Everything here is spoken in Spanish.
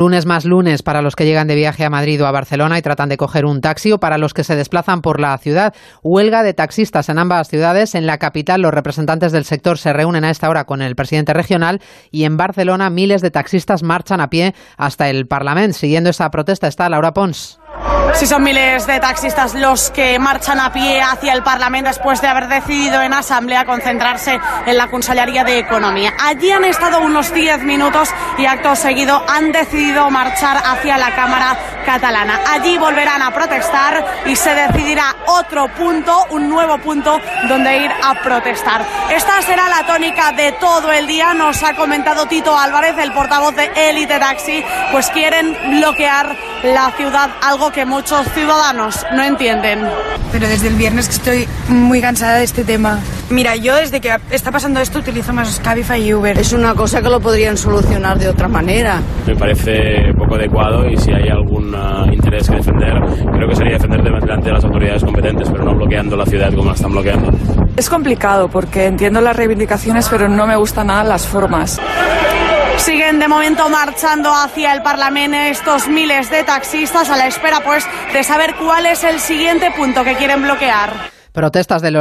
Lunes más lunes para los que llegan de viaje a Madrid o a Barcelona y tratan de coger un taxi o para los que se desplazan por la ciudad. Huelga de taxistas en ambas ciudades. En la capital los representantes del sector se reúnen a esta hora con el presidente regional y en Barcelona miles de taxistas marchan a pie hasta el Parlamento. Siguiendo esa protesta está Laura Pons. Sí, son miles de taxistas los que marchan a pie hacia el Parlamento después de haber decidido en asamblea concentrarse en la Consellería de Economía. Allí han estado unos 10 minutos y acto seguido han decidido marchar hacia la Cámara catalana. Allí volverán a protestar y se decidirá otro punto, un nuevo punto donde ir a protestar. Esta será la tónica de todo el día, nos ha comentado Tito Álvarez, el portavoz de Elite Taxi, pues quieren bloquear la ciudad, algo que muchos ciudadanos no entienden. Pero desde el viernes que estoy muy cansada de este tema. Mira, yo desde que está pasando esto utilizo más Cabify y Uber. Es una cosa que lo podrían solucionar de otra manera. Me parece poco adecuado y si hay algún uh, interés que defender, creo que sería defender delante de las autoridades competentes, pero no bloqueando la ciudad como la están bloqueando. Es complicado porque entiendo las reivindicaciones, pero no me gustan nada las formas. Siguen de momento marchando hacia el Parlamento estos miles de taxistas a la espera pues de saber cuál es el siguiente punto que quieren bloquear. Protestas de los